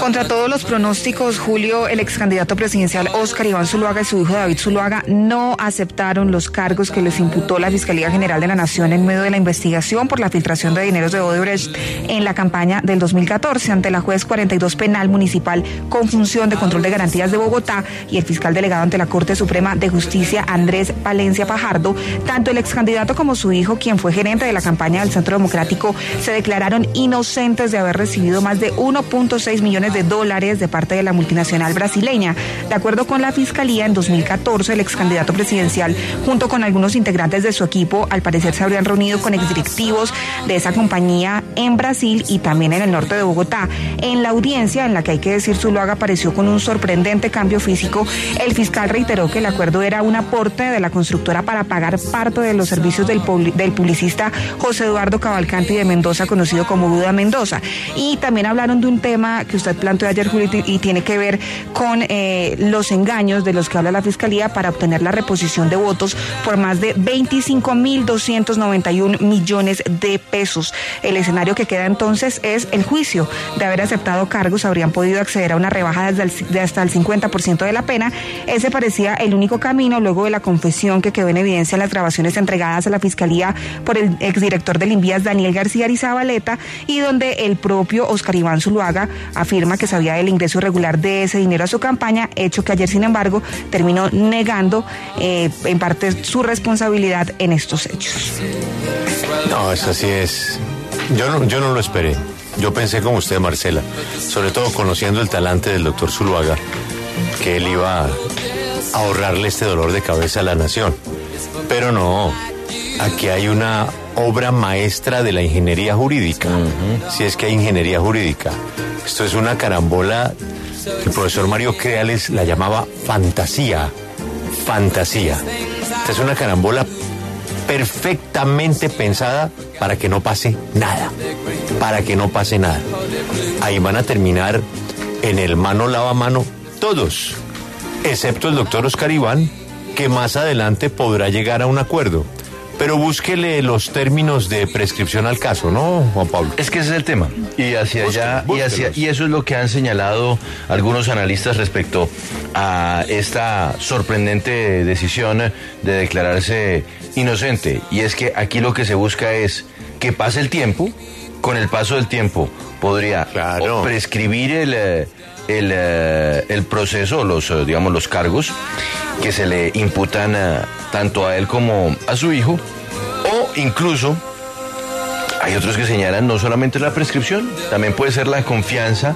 Contra todos los pronósticos, Julio, el ex candidato presidencial Oscar Iván Zuluaga y su hijo David Zuluaga no aceptaron los cargos que les imputó la Fiscalía General de la Nación en medio de la investigación por la filtración de dineros de Odebrecht en la campaña del 2014 ante la juez 42 penal municipal con función de control de garantías de Bogotá y el fiscal delegado ante la Corte Suprema de Justicia Andrés Palencia Fajardo. Tanto el ex candidato como su hijo, quien fue gerente de la campaña del Centro Democrático, se declararon inocentes de haber recibido más de 1.6 millones de dólares de parte de la multinacional brasileña. De acuerdo con la Fiscalía, en 2014 el ex candidato presidencial, junto con algunos integrantes de su equipo, al parecer se habrían reunido con exdirectivos de esa compañía en Brasil y también en el norte de Bogotá. En la audiencia, en la que hay que decir Zuluaga apareció con un sorprendente cambio físico, el fiscal reiteró que el acuerdo era un aporte de la constructora para pagar parte de los servicios del, del publicista José Eduardo Cavalcanti de Mendoza, conocido como Buda Mendoza. Y también hablaron de un tema que usted planteó ayer, Julio, y tiene que ver con eh, los engaños de los que habla la Fiscalía para obtener la reposición de votos por más de 25.291 millones de pesos. El escenario que queda entonces es el juicio. De haber aceptado cargos, habrían podido acceder a una rebaja de hasta el 50% de la pena. Ese parecía el único camino luego de la confesión que quedó en evidencia en las grabaciones entregadas a la Fiscalía por el exdirector del Invías, Daniel García Arizabaleta, y donde el propio Oscar Iván Zuluaga afirma que sabía del ingreso irregular de ese dinero a su campaña, hecho que ayer, sin embargo, terminó negando eh, en parte su responsabilidad en estos hechos. No, eso sí es. Yo no, yo no lo esperé. Yo pensé como usted, Marcela, sobre todo conociendo el talante del doctor Zuluaga, que él iba a ahorrarle este dolor de cabeza a la nación. Pero no, aquí hay una obra maestra de la ingeniería jurídica, si es que hay ingeniería jurídica. Esto es una carambola que el profesor Mario Creales la llamaba fantasía, fantasía. Esta es una carambola perfectamente pensada para que no pase nada, para que no pase nada. Ahí van a terminar en el mano lava mano todos, excepto el doctor Oscar Iván, que más adelante podrá llegar a un acuerdo. Pero búsquele los términos de prescripción al caso, ¿no, Juan Pablo? Es que ese es el tema. Y hacia allá, y, hacia, y eso es lo que han señalado algunos analistas respecto a esta sorprendente decisión de declararse inocente. Y es que aquí lo que se busca es que pase el tiempo, con el paso del tiempo podría prescribir el, el, el, proceso, los, digamos, los cargos que se le imputan a, tanto a él como a su hijo, o incluso hay otros que señalan no solamente la prescripción, también puede ser la confianza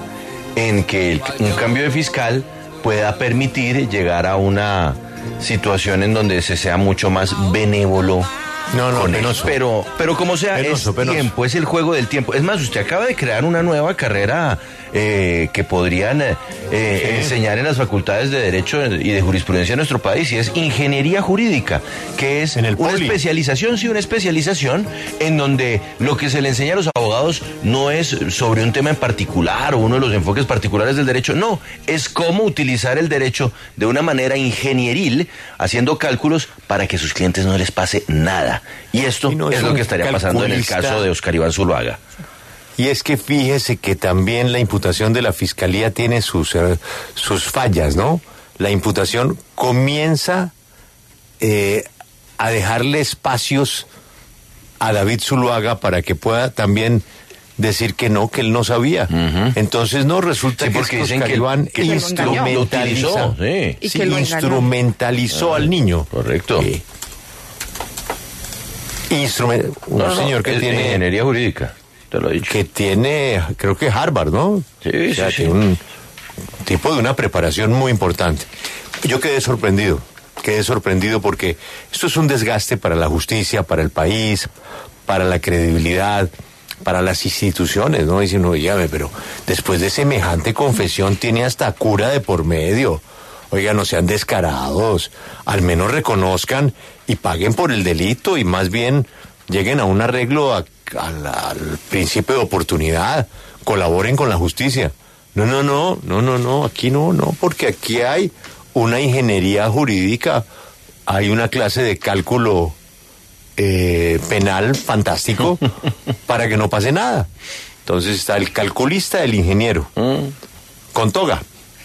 en que un cambio de fiscal pueda permitir llegar a una situación en donde se sea mucho más benévolo no, no, Pero, pero como sea, es tiempo, es el juego del tiempo. Es más, usted acaba de crear una nueva carrera eh, que podrían eh, eh, enseñar en las facultades de Derecho y de Jurisprudencia de nuestro país, y es Ingeniería Jurídica, que es una especialización, sí, una especialización en donde lo que se le enseña a los abogados no es sobre un tema en particular o uno de los enfoques particulares del derecho, no, es cómo utilizar el derecho de una manera ingenieril, haciendo cálculos para que sus clientes no les pase nada. Y esto es, lo que estaría pasando en el caso de Oscar Iván Zuluaga. Y es que fíjese que también la imputación de la fiscalía tiene sus, eh, sus fallas, ¿no? La imputación comienza eh, a dejarle espacios a David Zuluaga para que pueda también decir que no, que él no sabía. Entonces no resulta que porque dicen que Iván instrumentalizó, instrumentalizó al niño. Correcto. Instrumento, un señor que tiene ingeniería jurídica. Que tiene, creo que Harvard, ¿no? Sí, sí, un tipo de una preparación muy importante. Yo quedé sorprendido, quedé sorprendido porque esto es un desgaste para la justicia, para el país, para la credibilidad, para las instituciones, ¿no? Dicen, no, llame, pero después de semejante confesión tiene hasta cura de por medio. Oiga, no sean descarados, al menos reconozcan y paguen por el delito y más bien lleguen a un arreglo a al, principio de oportunidad, colaboren con la justicia. No, no, no, no, no, no, aquí no, no, porque aquí hay una ingeniería jurídica, hay una clase de cálculo eh, penal fantástico para que no pase nada. Entonces está el calculista, el ingeniero. Mm. Con toga.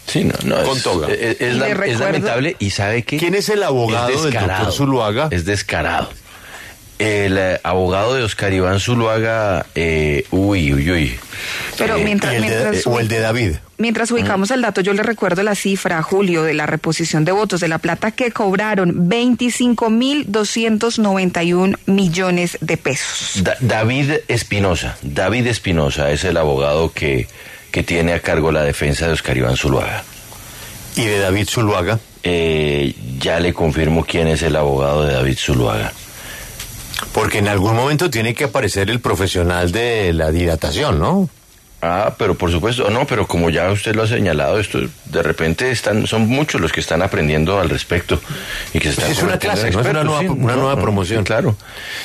Sí, no, no. Con es, toga. Es, la- lamentable y sabe que... ¿Quién es el abogado del doctor Zuluaga? Es descarado. El eh, abogado de Oscar Iván Zuluaga, eh, uy, uy, uy. Pero Eh, mientras, de- mientras, o el de David. mientras ubicamos el dato, yo le recuerdo la cifra, Julio, de la reposición de votos de la plata que cobraron 25.291 millones de pesos. Da- David Espinosa, David Espinosa es el abogado que, que tiene a cargo la defensa de Oscar Iván Zuluaga. Y de David Zuluaga. Eh, ya le confirmo quién es el abogado de David Zuluaga. Porque en algún momento tiene que aparecer el profesional de la dilatación, ¿no? Ah, pero por supuesto, no, pero como ya usted lo ha señalado, esto de repente están, son muchos los que están aprendiendo al respecto y que se están Es una clase, no es una nueva- sí, una nueva promoción. Claro.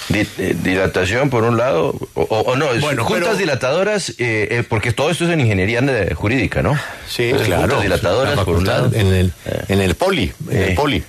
Di- eh, dilatación por un lado, o, no, Bueno, juntas pero- dilatadoras, eh, eh, porque todo esto es en ingeniería eh, jurídica, ¿no? Sí, Entonces, claro. Juntas dilatadoras La por un lado. En el, en el poli, en Eh. el poli.